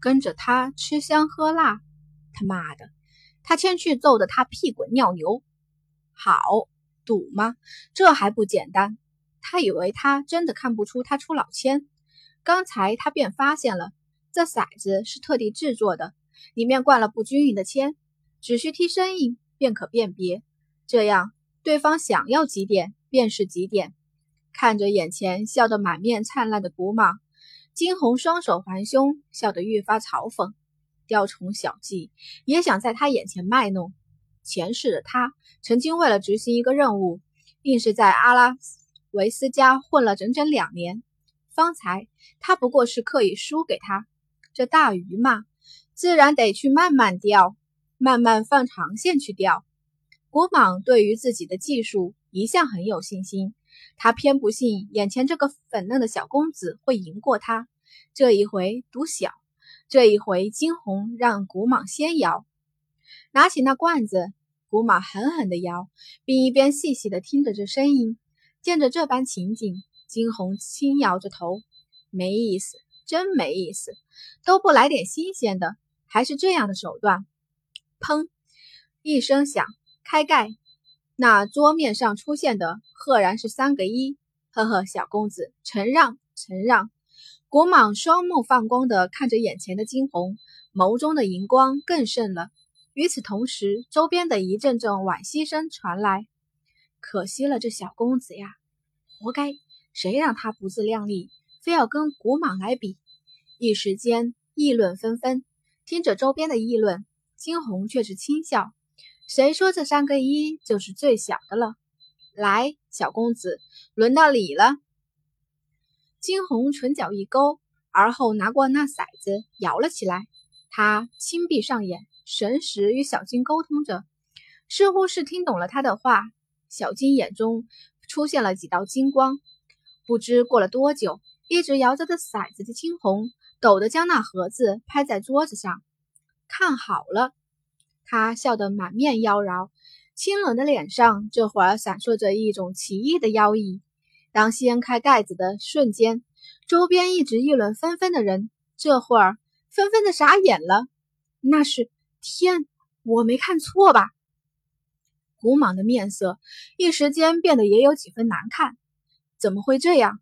跟着他吃香喝辣。他妈的，他先去揍得他屁滚尿流。好赌吗？这还不简单？他以为他真的看不出他出老千，刚才他便发现了，这骰子是特地制作的，里面灌了不均匀的铅，只需踢声音便可辨别。这样，对方想要几点便是几点。看着眼前笑得满面灿烂的古蟒，金红双手环胸，笑得愈发嘲讽。雕虫小技，也想在他眼前卖弄。前世的他曾经为了执行一个任务，硬是在阿拉维斯家混了整整两年。方才他不过是刻意输给他。这大鱼嘛，自然得去慢慢钓，慢慢放长线去钓。古蟒对于自己的技术一向很有信心，他偏不信眼前这个粉嫩的小公子会赢过他。这一回赌小。这一回，金红让古蟒先摇，拿起那罐子，古蟒狠狠地摇，并一边细细地听着这声音。见着这般情景，金红轻摇着头，没意思，真没意思，都不来点新鲜的，还是这样的手段。砰！一声响，开盖，那桌面上出现的赫然是三个一。呵呵，小公子，承让，承让。古蟒双目放光地看着眼前的金红，眸中的银光更盛了。与此同时，周边的一阵阵惋惜声传来：“可惜了这小公子呀，活该！谁让他不自量力，非要跟古蟒来比？”一时间议论纷纷。听着周边的议论，金红却是轻笑：“谁说这三个一就是最小的了？来，小公子，轮到你了。”金红唇角一勾，而后拿过那骰子摇了起来。他轻闭上眼，神识与小金沟通着，似乎是听懂了他的话。小金眼中出现了几道金光。不知过了多久，一直摇着的骰子的金红抖地将那盒子拍在桌子上。看好了，他笑得满面妖娆，清冷的脸上这会儿闪烁着一种奇异的妖异。当掀开盖子的瞬间，周边一直议论纷纷的人，这会儿纷纷的傻眼了。那是天，我没看错吧？古莽的面色一时间变得也有几分难看。怎么会这样？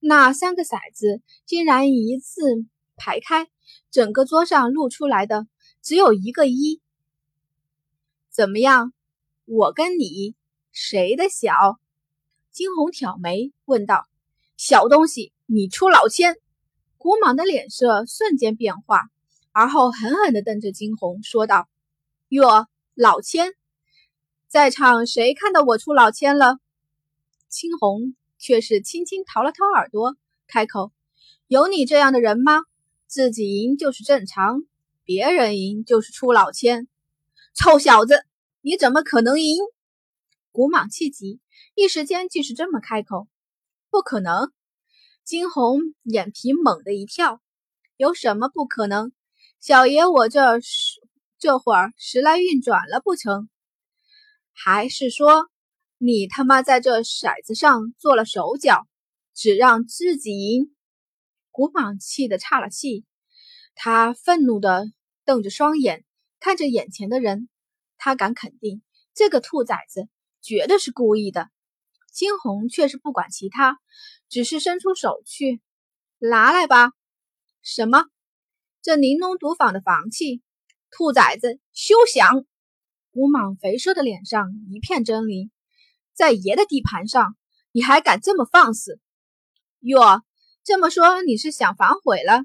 那三个骰子竟然一字排开，整个桌上露出来的只有一个一。怎么样？我跟你谁的小？金红挑眉问道：“小东西，你出老千？”古莽的脸色瞬间变化，而后狠狠地瞪着金红，说道：“哟，老千，在场谁看到我出老千了？”青红却是轻轻掏了掏耳朵，开口：“有你这样的人吗？自己赢就是正常，别人赢就是出老千。臭小子，你怎么可能赢？”古莽气急。一时间竟是这么开口，不可能！金红眼皮猛地一跳，有什么不可能？小爷我这是这会儿时来运转了不成？还是说你他妈在这骰子上做了手脚，只让自己赢？古莽气得岔了气，他愤怒地瞪着双眼看着眼前的人，他敢肯定，这个兔崽子绝对是故意的。金红却是不管其他，只是伸出手去拿来吧。什么？这玲珑毒坊的房契？兔崽子，休想！吴蟒肥硕的脸上一片狰狞，在爷的地盘上，你还敢这么放肆？哟，这么说你是想反悔了？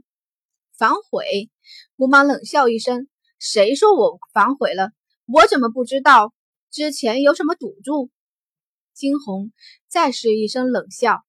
反悔？吴蟒冷笑一声：“谁说我反悔了？我怎么不知道之前有什么赌注？”金红再是一声冷笑，